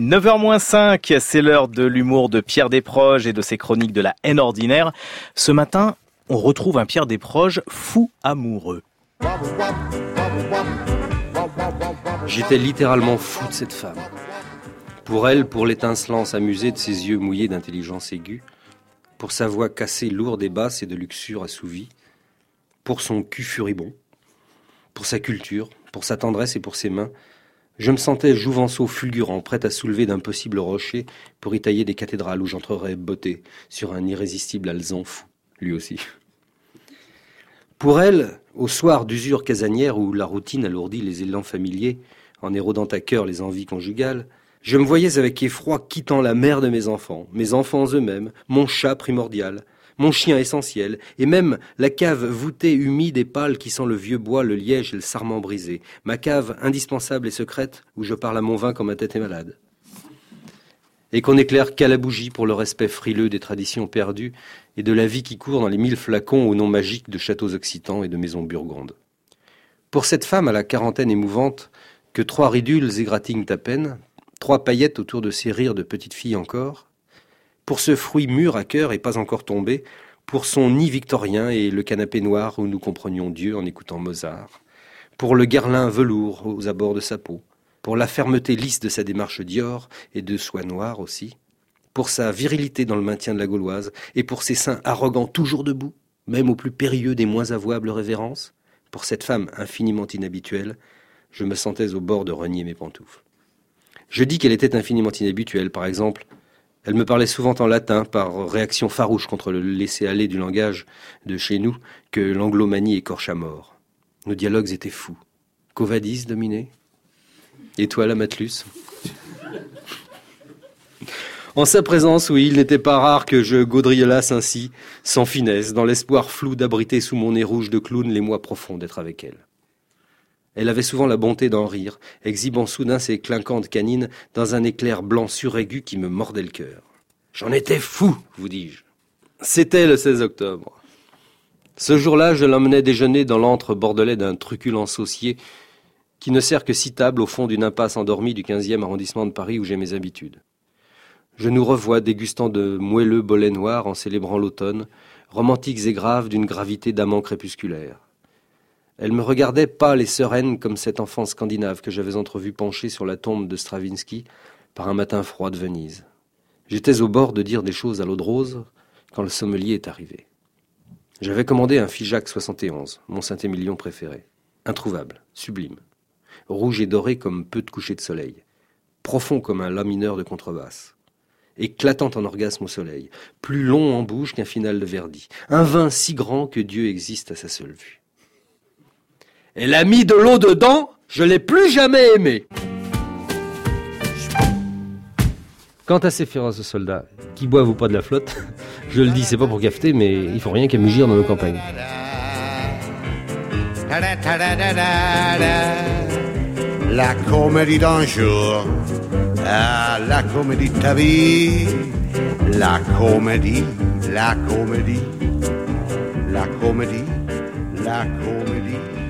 9h-5, c'est l'heure de l'humour de Pierre Desproges et de ses chroniques de la haine ordinaire. Ce matin, on retrouve un Pierre Desproges fou amoureux. J'étais littéralement fou de cette femme. Pour elle, pour l'étincelance amusée de ses yeux mouillés d'intelligence aiguë, pour sa voix cassée, lourde et basse et de luxure assouvie, pour son cul furibond, pour sa culture, pour sa tendresse et pour ses mains, je me sentais jouvenceau fulgurant, prêt à soulever d'impossibles rochers pour y tailler des cathédrales où j'entrerais botté sur un irrésistible alzan fou, lui aussi. Pour elle, au soir d'usure casanière où la routine alourdit les élans familiers, en érodant à cœur les envies conjugales, je me voyais avec effroi quittant la mère de mes enfants, mes enfants eux-mêmes, mon chat primordial, mon chien essentiel, et même la cave voûtée, humide et pâle qui sent le vieux bois, le liège et le sarment brisé, ma cave indispensable et secrète où je parle à mon vin quand ma tête est malade. Et qu'on éclaire qu'à la bougie pour le respect frileux des traditions perdues et de la vie qui court dans les mille flacons au nom magique de châteaux occitans et de maisons burgondes. Pour cette femme à la quarantaine émouvante, que trois ridules égratignent à peine, trois paillettes autour de ses rires de petite fille encore, pour ce fruit mûr à cœur et pas encore tombé, pour son nid victorien et le canapé noir où nous comprenions Dieu en écoutant Mozart, pour le garlin velours aux abords de sa peau, pour la fermeté lisse de sa démarche Dior et de soie noire aussi, pour sa virilité dans le maintien de la gauloise et pour ses seins arrogants toujours debout, même au plus périlleux des moins avouables révérences, pour cette femme infiniment inhabituelle, je me sentais au bord de renier mes pantoufles. Je dis qu'elle était infiniment inhabituelle, par exemple, elle me parlait souvent en latin par réaction farouche contre le laisser-aller du langage de chez nous que l'anglomanie écorche à mort. Nos dialogues étaient fous. Covadis dominé? Et toi, la Matlus En sa présence, oui, il n'était pas rare que je gaudriolasse ainsi, sans finesse, dans l'espoir flou d'abriter sous mon nez rouge de clown les mois profonds d'être avec elle. Elle avait souvent la bonté d'en rire, exhibant soudain ses clinquantes canines dans un éclair blanc suraigu qui me mordait le cœur. J'en étais fou, vous dis-je. C'était le 16 octobre. Ce jour-là, je l'emmenais déjeuner dans l'antre bordelais d'un truculent saucier qui ne sert que six tables au fond d'une impasse endormie du 15e arrondissement de Paris où j'ai mes habitudes. Je nous revois dégustant de moelleux bolets noirs en célébrant l'automne, romantiques et graves d'une gravité d'amant crépusculaire. Elle me regardait pâle et sereine comme cet enfant scandinave que j'avais entrevu penché sur la tombe de Stravinsky par un matin froid de Venise. J'étais au bord de dire des choses à l'eau de rose quand le sommelier est arrivé. J'avais commandé un Figeac 71, mon Saint-Émilion préféré. Introuvable, sublime. Rouge et doré comme peu de couchers de soleil. Profond comme un la mineur de contrebasse. Éclatant en orgasme au soleil. Plus long en bouche qu'un final de Verdi. Un vin si grand que Dieu existe à sa seule vue. Elle a mis de l'eau dedans, je l'ai plus jamais aimé. Quant à ces féroces soldats qui boivent ou pas de la flotte, je le dis, c'est pas pour cafeter, mais il faut rien qu'à mugir dans nos campagnes. La comédie d'un jour, ah, la comédie de ta vie, la comédie, la comédie, la comédie, la comédie.